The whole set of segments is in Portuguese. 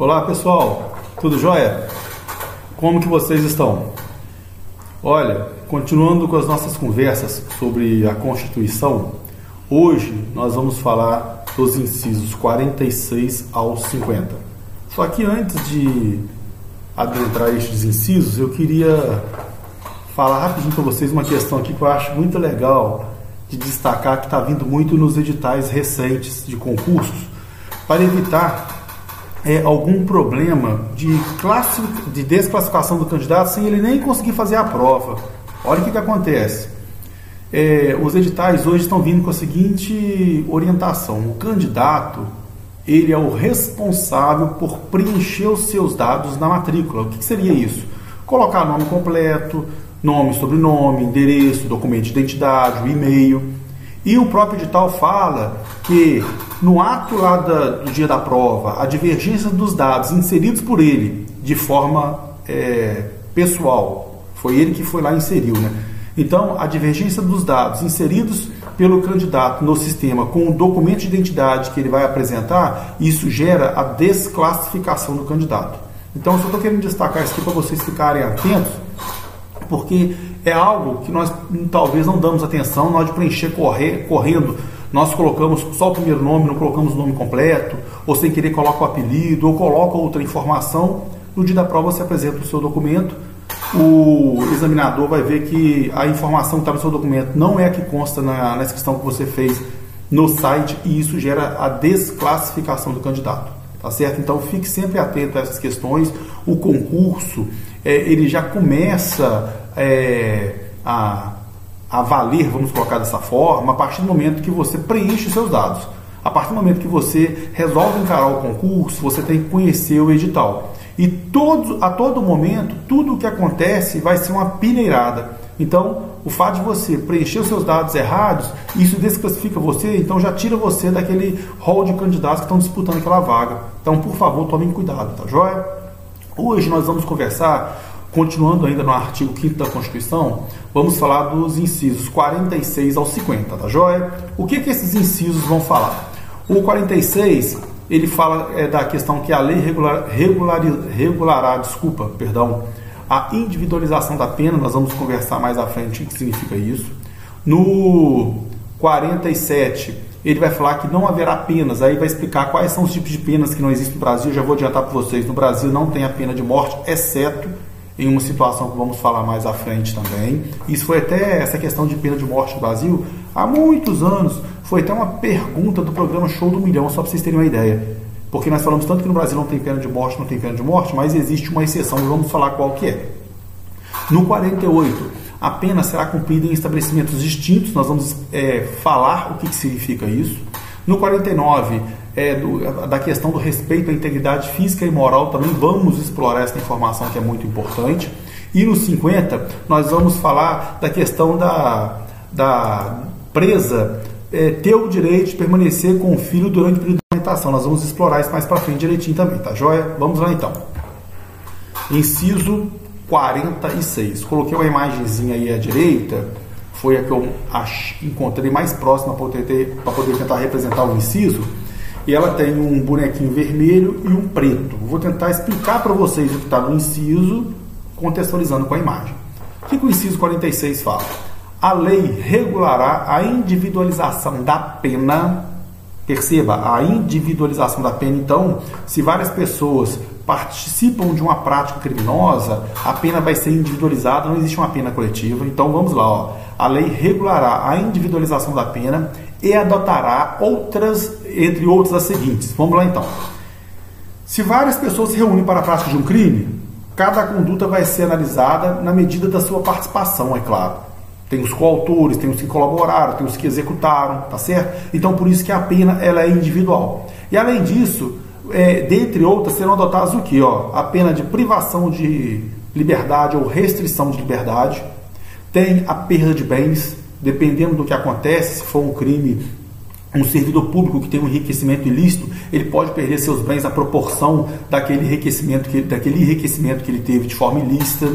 Olá pessoal, tudo jóia? Como que vocês estão? Olha, continuando com as nossas conversas sobre a Constituição, hoje nós vamos falar dos incisos 46 ao 50. Só que antes de adentrar estes incisos, eu queria falar rapidinho para vocês uma questão aqui que eu acho muito legal de destacar que está vindo muito nos editais recentes de concursos para evitar é, algum problema de, de desclassificação do candidato sem ele nem conseguir fazer a prova. Olha o que, que acontece. É, os editais hoje estão vindo com a seguinte orientação: o candidato ele é o responsável por preencher os seus dados na matrícula. O que, que seria isso? Colocar nome completo, nome, sobrenome, endereço, documento de identidade, e-mail. E o próprio edital fala que no ato lá da, do dia da prova, a divergência dos dados inseridos por ele de forma é, pessoal, foi ele que foi lá e inseriu, né? Então, a divergência dos dados inseridos pelo candidato no sistema com o documento de identidade que ele vai apresentar, isso gera a desclassificação do candidato. Então, só estou querendo destacar isso aqui para vocês ficarem atentos, porque é algo que nós talvez não damos atenção na hora de preencher correr, correndo. Nós colocamos só o primeiro nome, não colocamos o nome completo, ou sem querer coloca o apelido, ou coloca outra informação. No dia da prova você apresenta o seu documento, o examinador vai ver que a informação que está no seu documento não é a que consta na, na inscrição que você fez no site e isso gera a desclassificação do candidato. Tá certo? Então fique sempre atento a essas questões. O concurso é, ele já começa é, a, a valer, vamos colocar dessa forma, a partir do momento que você preenche os seus dados. A partir do momento que você resolve encarar o concurso, você tem que conhecer o edital. E todo, a todo momento, tudo o que acontece vai ser uma peneirada. Então, o fato de você preencher os seus dados errados, isso desclassifica você, então já tira você daquele hall de candidatos que estão disputando aquela vaga. Então, por favor, tomem cuidado, tá joia? Hoje nós vamos conversar Continuando ainda no artigo 5 da Constituição, vamos falar dos incisos 46 ao 50, tá joia? O que, que esses incisos vão falar? O 46, ele fala é, da questão que a lei regular, regular, regulará, desculpa, perdão, a individualização da pena, nós vamos conversar mais à frente o que significa isso. No 47, ele vai falar que não haverá penas, aí vai explicar quais são os tipos de penas que não existem no Brasil. Já vou adiantar para vocês: no Brasil não tem a pena de morte, exceto em uma situação que vamos falar mais à frente também. Isso foi até essa questão de pena de morte no Brasil há muitos anos. Foi até uma pergunta do programa Show do Milhão, só para vocês terem uma ideia. Porque nós falamos tanto que no Brasil não tem pena de morte, não tem pena de morte, mas existe uma exceção e vamos falar qual que é. No 48, a pena será cumprida em estabelecimentos distintos, nós vamos é, falar o que, que significa isso. No 49, é, do, da questão do respeito à integridade física e moral, também vamos explorar essa informação que é muito importante. E no 50, nós vamos falar da questão da, da presa é, ter o direito de permanecer com o filho durante o período de alimentação. Nós vamos explorar isso mais para frente direitinho também, tá joia? Vamos lá então. Inciso 46. Coloquei uma imagenzinha aí à direita, foi a que eu encontrei mais próxima para poder, poder tentar representar o inciso e ela tem um bonequinho vermelho e um preto. Vou tentar explicar para vocês o que está no inciso, contextualizando com a imagem. O que, o inciso 46 fala? A lei regulará a individualização da pena. Perceba, a individualização da pena. Então, se várias pessoas participam de uma prática criminosa, a pena vai ser individualizada, não existe uma pena coletiva. Então, vamos lá. Ó. A lei regulará a individualização da pena e adotará outras, entre outras as seguintes. Vamos lá então. Se várias pessoas se reúnem para a prática de um crime, cada conduta vai ser analisada na medida da sua participação, é claro. Tem os coautores, tem os que colaboraram, tem os que executaram, tá certo? Então por isso que a pena ela é individual. E além disso, é, dentre outras, serão adotadas o que? Ó, a pena de privação de liberdade ou restrição de liberdade, tem a perda de bens, dependendo do que acontece, se for um crime, um servidor público que tem um enriquecimento ilícito, ele pode perder seus bens à proporção daquele enriquecimento que, daquele enriquecimento que ele teve de forma ilícita.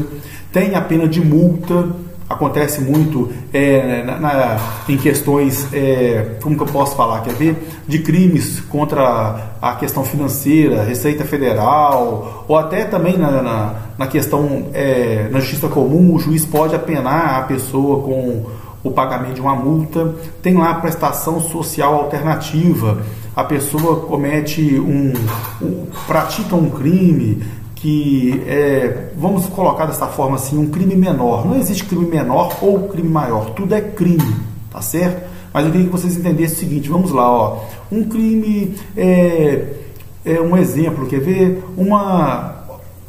Tem a pena de multa, acontece muito é, na, na, em questões, é, como que eu posso falar, quer ver? De crimes contra a questão financeira, Receita Federal, ou até também na, na, na questão é, na justiça comum, o juiz pode apenar a pessoa com o pagamento de uma multa. Tem lá a prestação social alternativa. A pessoa comete um, um pratica um crime, que é, vamos colocar dessa forma assim, um crime menor. Não existe crime menor ou crime maior, tudo é crime, tá certo? Mas eu queria que vocês entendessem o seguinte, vamos lá, ó. Um crime é, é um exemplo, quer ver? Uma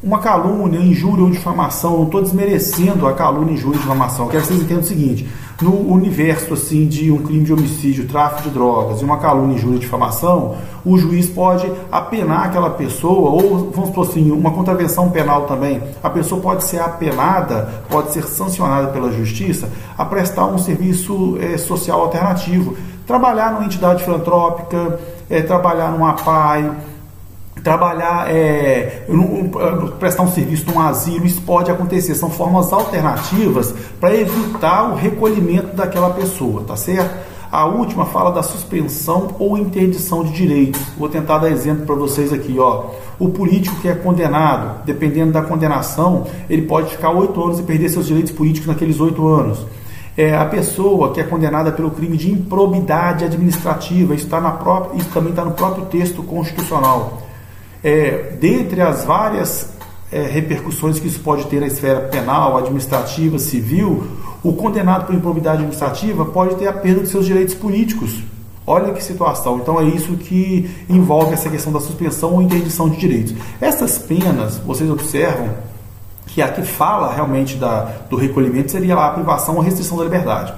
uma calúnia, injúria ou difamação, não estou desmerecendo a calúnia, injúria e difamação. Eu quero que vocês entendam o seguinte: no universo assim de um crime de homicídio, tráfico de drogas e uma calúnia, injúria e difamação, o juiz pode apenar aquela pessoa, ou vamos supor assim, uma contravenção penal também. A pessoa pode ser apenada, pode ser sancionada pela justiça a prestar um serviço é, social alternativo. Trabalhar numa entidade filantrópica, é, trabalhar numa APAI, trabalhar, é, prestar um serviço num asilo, isso pode acontecer. São formas alternativas para evitar o recolhimento daquela pessoa, tá certo? A última fala da suspensão ou interdição de direitos. Vou tentar dar exemplo para vocês aqui. Ó. O político que é condenado, dependendo da condenação, ele pode ficar oito anos e perder seus direitos políticos naqueles oito anos. É, a pessoa que é condenada pelo crime de improbidade administrativa, isso, tá na própria, isso também está no próprio texto constitucional é, dentre as várias é, repercussões que isso pode ter na esfera penal, administrativa, civil, o condenado por improbidade administrativa pode ter a perda de seus direitos políticos. Olha que situação. Então é isso que envolve essa questão da suspensão ou interdição de direitos. Essas penas, vocês observam que a que fala realmente da, do recolhimento seria lá a privação ou restrição da liberdade.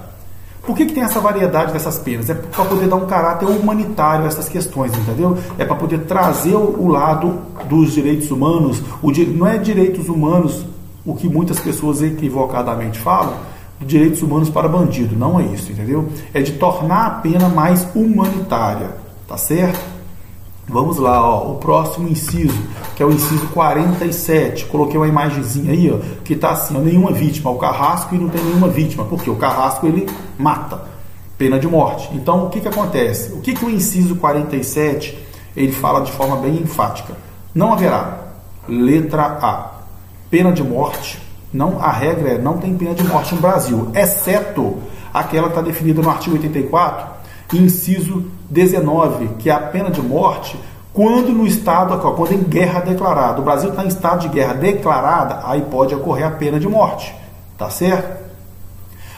Por que, que tem essa variedade dessas penas? É para poder dar um caráter humanitário a essas questões, entendeu? É para poder trazer o, lado dos direitos humanos. O, não é direitos humanos o que muitas pessoas equivocadamente falam, direitos humanos para bandido. Não é isso, entendeu? É de tornar a pena mais humanitária, tá certo? Vamos lá, ó, o próximo inciso, que é o inciso 47. Coloquei uma imagenzinha aí, ó, que está assim, ó, nenhuma vítima. O carrasco e não tem nenhuma vítima. Porque o carrasco ele mata, pena de morte. Então, o que, que acontece? O que, que o inciso 47 ele fala de forma bem enfática? Não haverá. Letra A. Pena de morte. Não, a regra é não tem pena de morte no Brasil, exceto aquela que está definida no artigo 84 inciso 19, que é a pena de morte quando no estado, quando em guerra declarada. O Brasil está em estado de guerra declarada, aí pode ocorrer a pena de morte, tá certo?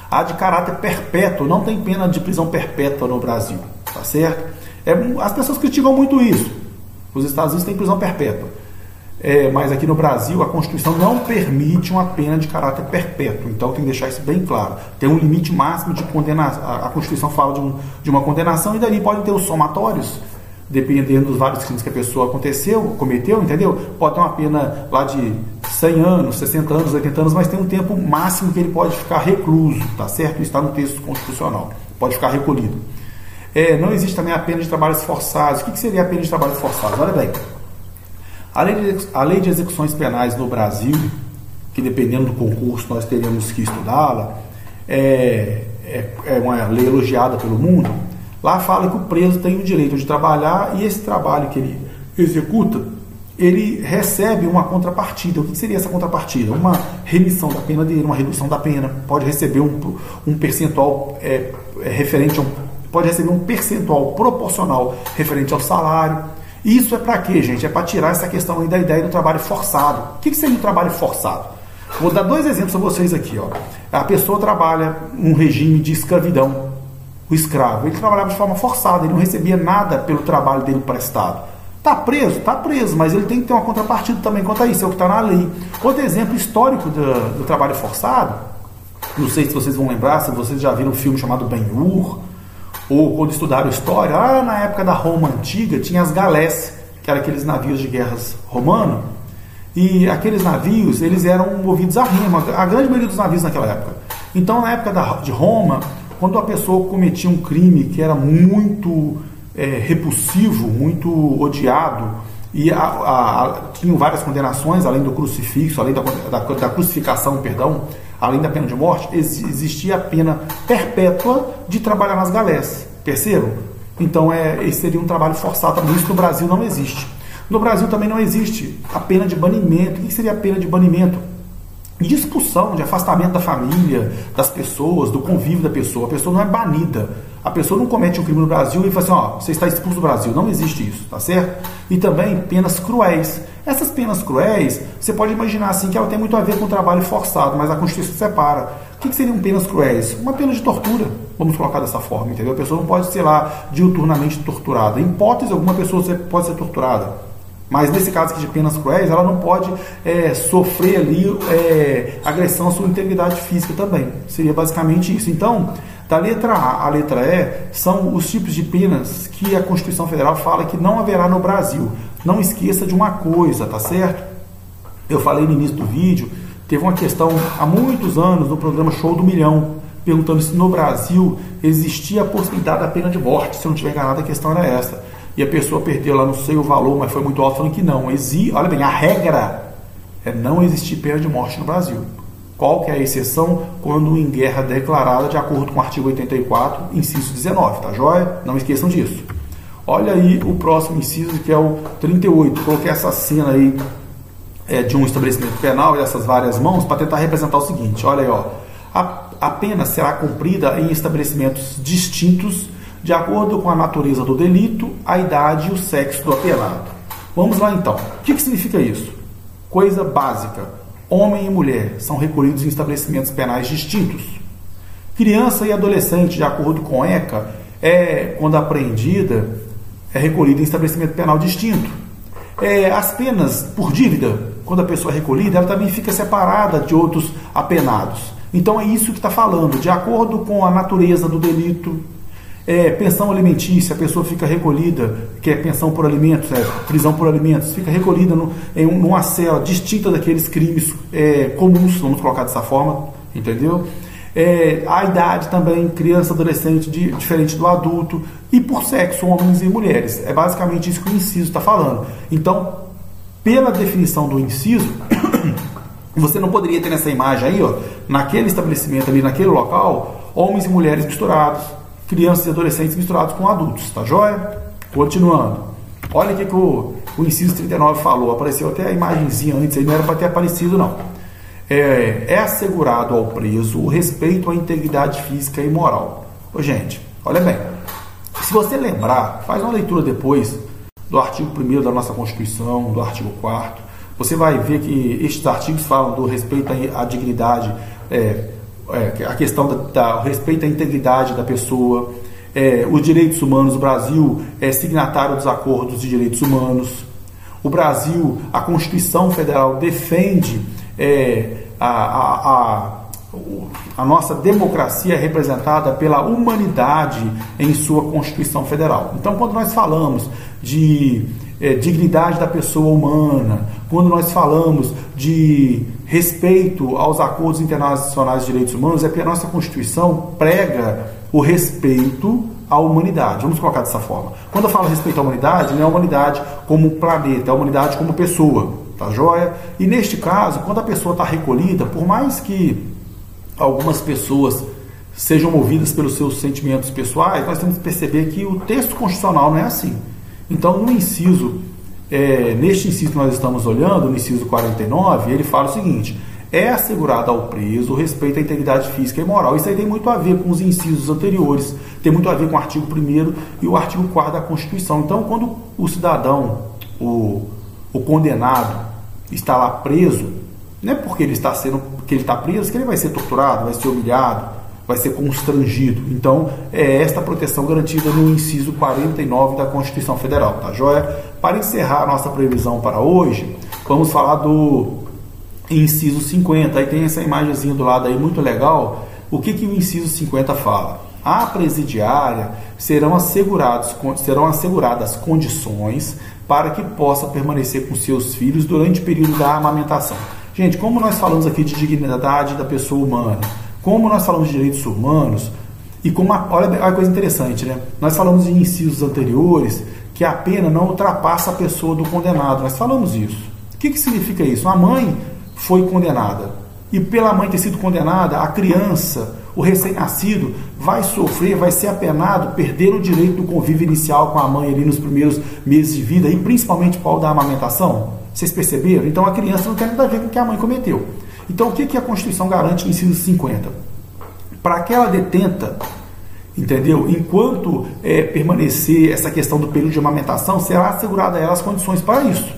A de caráter perpétuo, não tem pena de prisão perpétua no Brasil, tá certo? É, as pessoas criticam muito isso. Os Estados Unidos têm prisão perpétua. É, mas aqui no Brasil a Constituição não permite uma pena de caráter perpétuo. Então tem que deixar isso bem claro. Tem um limite máximo de condenação. A Constituição fala de, um, de uma condenação e dali podem ter os somatórios, dependendo dos vários crimes que a pessoa aconteceu, cometeu, entendeu? Pode ter uma pena lá de 100 anos, 60 anos, 80 anos, mas tem um tempo máximo que ele pode ficar recluso, tá certo? Isso está no texto constitucional. Pode ficar recolhido. É, não existe também a pena de trabalhos forçados. O que, que seria a pena de trabalhos forçados? Olha bem. A lei, de, execuções penais no Brasil, que dependendo do concurso nós teremos que estudá-la, é, é, é uma lei elogiada pelo mundo. Lá fala que o preso tem o direito de trabalhar e esse trabalho que ele executa, ele recebe uma contrapartida. O que seria essa contrapartida? Uma remissão da pena dele, uma redução da pena. Pode receber um, um percentual é, é referente a um, pode receber um percentual proporcional referente ao salário isso é para quê, gente? É para tirar essa questão aí da ideia do trabalho forçado. O que, que seria o trabalho forçado? Vou dar dois exemplos a vocês aqui. Ó. A pessoa trabalha num regime de escravidão. O escravo, ele trabalhava de forma forçada, ele não recebia nada pelo trabalho dele prestado. Está preso? Está preso, mas ele tem que ter uma contrapartida também quanto a isso, é o que está na lei. Outro exemplo histórico do, do, trabalho forçado, não sei se vocês vão lembrar, se vocês já viram um filme chamado Ben-Hur, ou quando estudaram história, lá na época da Roma antiga tinha as galés, que eram aqueles navios de guerras romanos, e aqueles navios eles eram movidos a remo, a grande maioria dos navios naquela época. Então, na época da, de Roma, quando a pessoa cometia um crime que era muito é, repulsivo, muito odiado, e a, a, a, tinham várias condenações, além do crucifixo, além da, da, da crucificação, perdão, além da pena de morte, existia a pena perpétua de trabalhar nas galés. Percebam? Então é, esse seria um trabalho forçado. Isso no Brasil não existe. No Brasil também não existe a pena de banimento. O que seria a pena de banimento? De expulsão, de afastamento da família, das pessoas, do convívio da pessoa. A pessoa não é banida. A pessoa não comete um crime no Brasil e fala assim, ó, você está expulso do Brasil. Não existe isso, tá certo? E também penas cruéis. Essas penas cruéis, você pode imaginar assim que ela tem muito a ver com o trabalho forçado, mas a Constituição separa. O que, seriam penas cruéis? Uma pena de tortura, vamos colocar dessa forma, entendeu? A pessoa não pode ser lá diuturnamente torturada. Em hipótese alguma pessoa pode ser torturada. Mas nesse caso aqui de penas cruéis, ela não pode é, sofrer ali é, agressão à sua integridade física também. Seria basicamente isso. Então, da letra A à letra E são os tipos de penas que a Constituição Federal fala que não haverá no Brasil. Não esqueça de uma coisa, tá certo? Eu falei no início do vídeo Teve uma questão há muitos anos no programa Show do Milhão, perguntando se no Brasil existia a possibilidade da pena de morte. Se eu não estiver enganado, a questão era essa. E a pessoa perdeu lá, não sei o valor, mas foi muito alto, falando que não. Exi, olha bem, a regra é não existir pena de morte no Brasil. Qual que é a exceção? Quando em guerra declarada, de acordo com o artigo 84, inciso 19, tá joia? Não esqueçam disso. Olha aí o próximo inciso, que é o 38. Coloquei essa cena aí é, de um estabelecimento penal e essas várias mãos para tentar representar o seguinte: olha aí, ó, a, a pena será cumprida em estabelecimentos distintos de acordo com a natureza do delito, a idade e o sexo do apelado. Vamos lá então. O que, que significa isso? Coisa básica: homem e mulher são recolhidos em estabelecimentos penais distintos. Criança e adolescente, de acordo com ECA, é, quando apreendida, é recolhida em estabelecimento penal distinto. É, as penas por dívida quando a pessoa é recolhida, ela também fica separada de outros apenados. Então é isso que está falando, de acordo com a natureza do delito. É, pensão alimentícia, a pessoa fica recolhida, que é pensão por alimentos, é, prisão por alimentos, fica recolhida no, em uma cela distinta daqueles crimes é, comuns, vamos colocar dessa forma, entendeu? É, a idade também, criança, adolescente, de, diferente do adulto, e por sexo, homens e mulheres. É basicamente isso que o inciso está falando. Então, pela definição do inciso, você não poderia ter nessa imagem aí, ó, naquele estabelecimento ali, naquele local, homens e mulheres misturados, crianças e adolescentes misturados com adultos, tá joia? Continuando. Olha o que, que o, o inciso 39 falou, apareceu até a imagenzinha antes, aí não era para ter aparecido não. É, é, assegurado ao preso o respeito à integridade física e moral. Ô, gente, olha bem, se você lembrar, faz uma leitura depois do artigo 1 da nossa Constituição, do artigo 4 você vai ver que estes artigos falam do respeito à dignidade, é, é, a questão da, da respeito à integridade da pessoa, é, os direitos humanos. O Brasil é signatário dos acordos de direitos humanos. O Brasil, a Constituição Federal defende é, a, a, a a nossa democracia representada pela humanidade em sua Constituição Federal. Então, quando nós falamos de é, dignidade da pessoa humana, quando nós falamos de respeito aos acordos internacionais de direitos humanos, é porque a nossa Constituição prega o respeito à humanidade. Vamos colocar dessa forma. Quando eu falo respeito à humanidade, não é a humanidade como planeta, é a humanidade como pessoa. Tá joia? E neste caso, quando a pessoa está recolhida, por mais que algumas pessoas sejam movidas pelos seus sentimentos pessoais, nós temos que perceber que o texto constitucional não é assim. Então, no inciso, é, neste inciso que nós estamos olhando, no inciso 49, ele fala o seguinte: é assegurado ao preso o respeito à integridade física e moral. Isso aí tem muito a ver com os incisos anteriores, tem muito a ver com o artigo 1 e o artigo 4 da Constituição. Então, quando o cidadão, o, o condenado, está lá preso, não é porque ele está sendo que ele está preso que ele vai ser torturado, vai ser humilhado, vai ser constrangido. Então, é esta proteção garantida no inciso 49 da Constituição Federal, tá joia? Para encerrar a nossa previsão para hoje, vamos falar do inciso 50. Aí tem essa imagenzinha do lado aí muito legal. O que, que o inciso 50 fala? A presidiária serão, assegurados, serão asseguradas condições para que possa permanecer com seus filhos durante o período da amamentação. Gente, como nós falamos aqui de dignidade da pessoa humana, como nós falamos de direitos humanos, e como a, olha a coisa interessante, né? Nós falamos em incisos anteriores que a pena não ultrapassa a pessoa do condenado. Nós falamos isso. O que, que significa isso? A mãe foi condenada. E pela mãe ter sido condenada, a criança, o recém-nascido, vai sofrer, vai ser apenado, perder o direito do convívio inicial com a mãe ali nos primeiros meses de vida, e principalmente o da amamentação. Vocês perceberam? Então a criança não tem nada a ver com o que a mãe cometeu. Então o que, que a Constituição garante no inciso 50? Para aquela detenta Entendeu? Enquanto é, permanecer essa questão do período de amamentação, será assegurada a ela as condições para isso.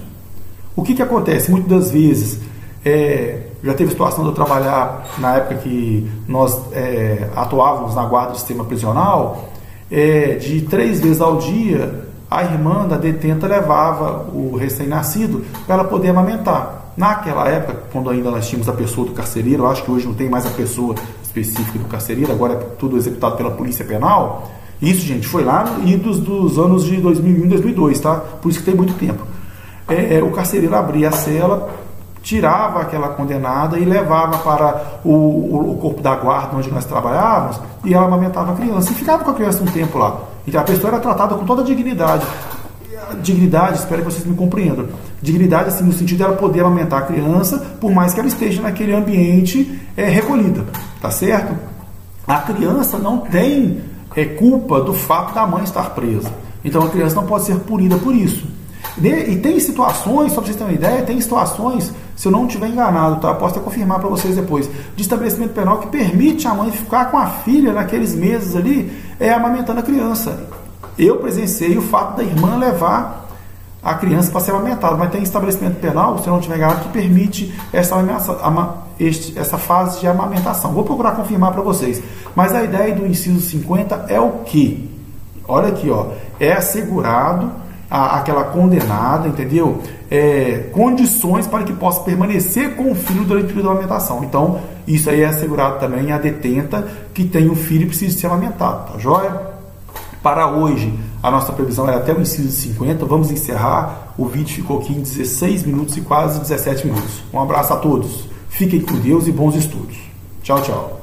O que, que acontece? Muitas das vezes, é, já teve situação de eu trabalhar na época que nós é, atuávamos na guarda do sistema prisional, é, de três vezes ao dia, a irmã da detenta levava o recém-nascido para ela poder amamentar. Naquela época, quando ainda nós tínhamos a pessoa do carcereiro, acho que hoje não tem mais a pessoa específica do carcereiro, agora é tudo executado pela Polícia Penal. Isso, gente, foi lá no dos, dos anos de 2001 e 2002, tá? Por isso que tem muito tempo. É, é, o carcereiro abria a cela, tirava aquela condenada e levava para o, o, o, corpo da guarda onde nós trabalhávamos e ela amamentava a criança e ficava com a criança um tempo lá. Então a pessoa era tratada com toda a dignidade dignidade, espero que vocês me compreendam. Dignidade, assim, no sentido dela poder amamentar a criança, por mais que ela esteja naquele ambiente é, recolhida, tá certo? A criança não tem é, culpa do fato da mãe estar presa. Então a criança não pode ser punida por isso. E tem situações, só para vocês terem uma ideia, tem situações, se eu não estiver enganado, tá? Posso até confirmar para vocês depois, de estabelecimento penal que permite a mãe ficar com a filha naqueles meses ali, é, amamentando a criança. Eu presenciei o fato da irmã levar a criança para ser amamentada, mas tem estabelecimento penal, se não tiver enganado, que permite essa, essa fase de amamentação. Vou procurar confirmar para vocês. Mas a ideia do inciso 50 é o que? Olha aqui, ó, é assegurado a, aquela condenada, entendeu? É, condições para que possa permanecer com o filho durante o período da amamentação. Então, isso aí é assegurado também a detenta que tem o filho e precisa ser amamentado, tá joia? Para hoje, a nossa previsão era até o inciso 50. Vamos encerrar. O vídeo ficou aqui em 16 minutos e quase 17 minutos. Um abraço a todos. Fiquem com Deus e bons estudos. Tchau, tchau.